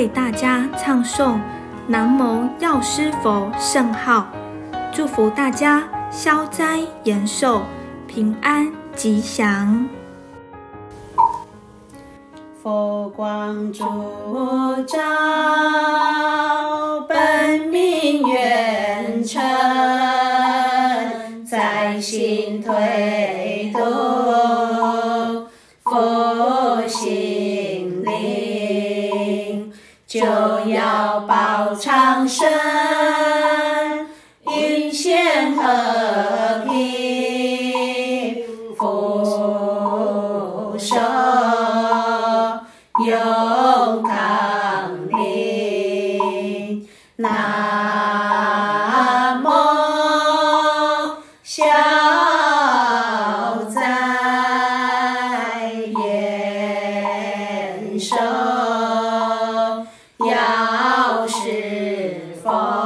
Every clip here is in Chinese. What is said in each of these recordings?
为大家唱诵南无药师佛圣号，祝福大家。消灾延寿，平安吉祥。佛光烛照，本命愿成，在心推长生。药方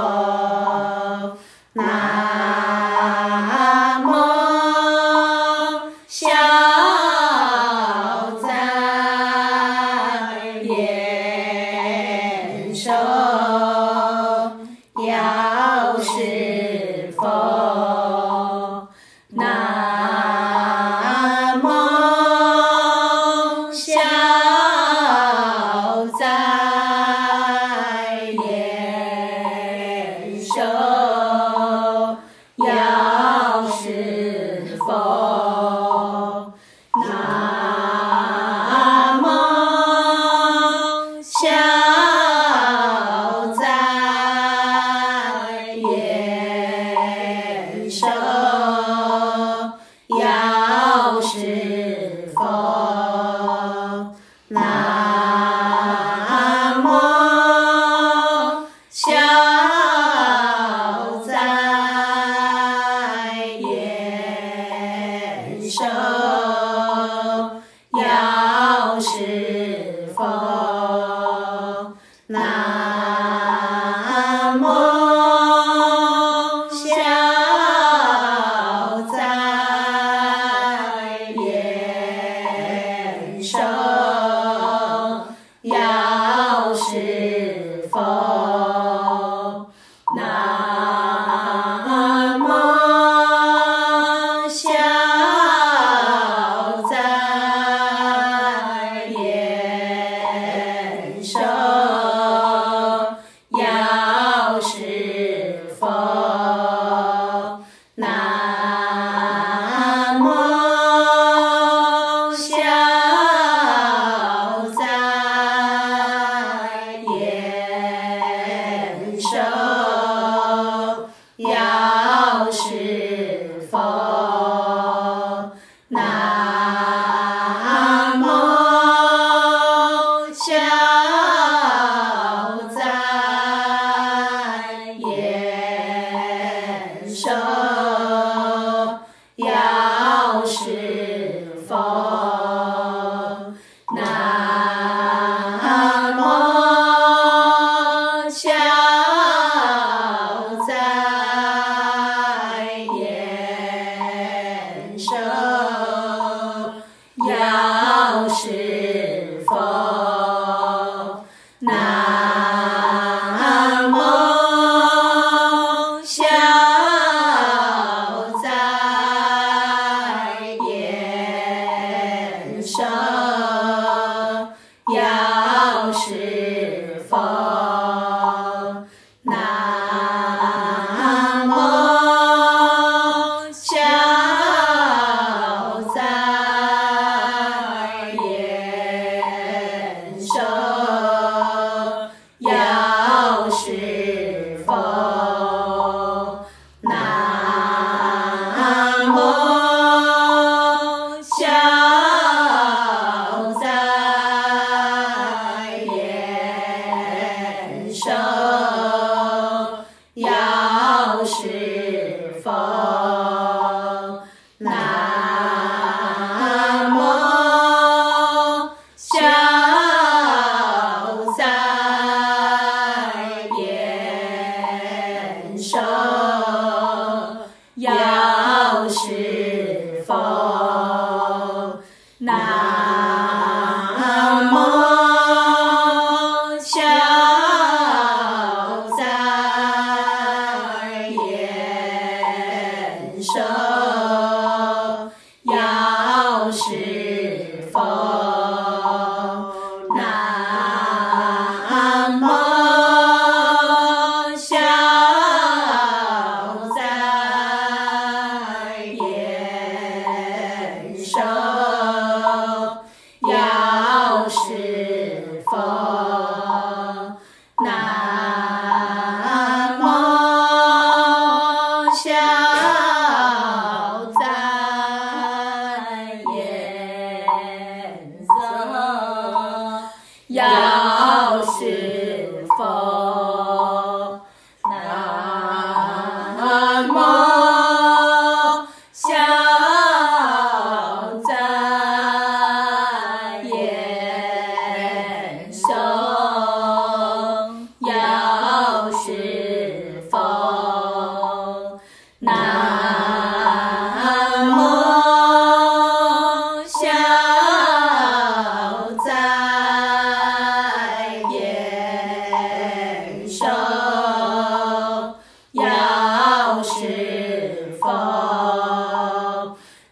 아~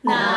那。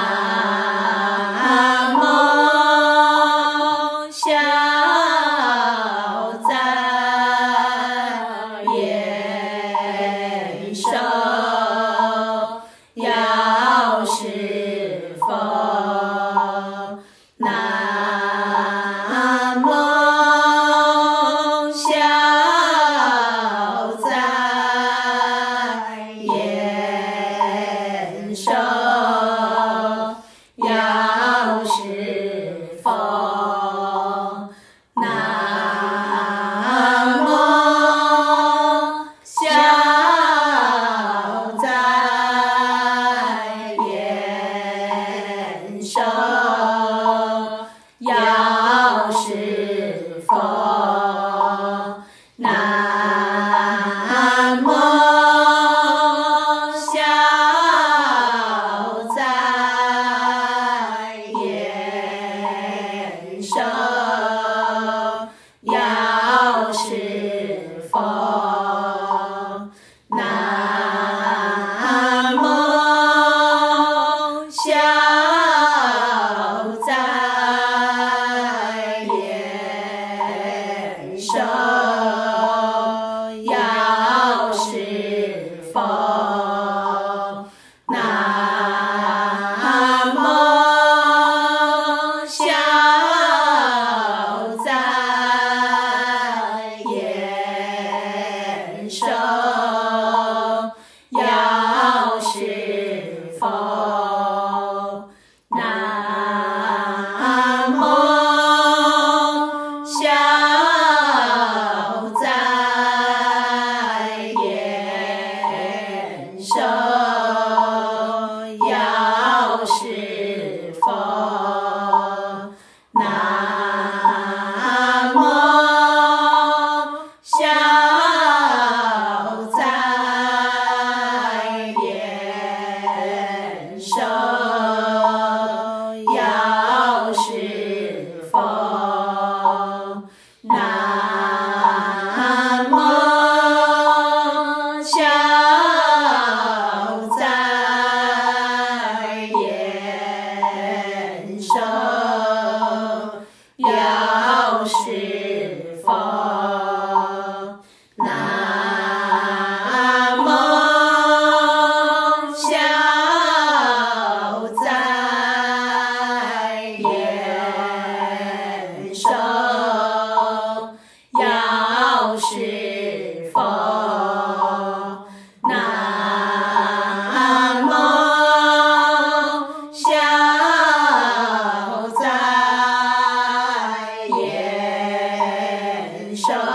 shall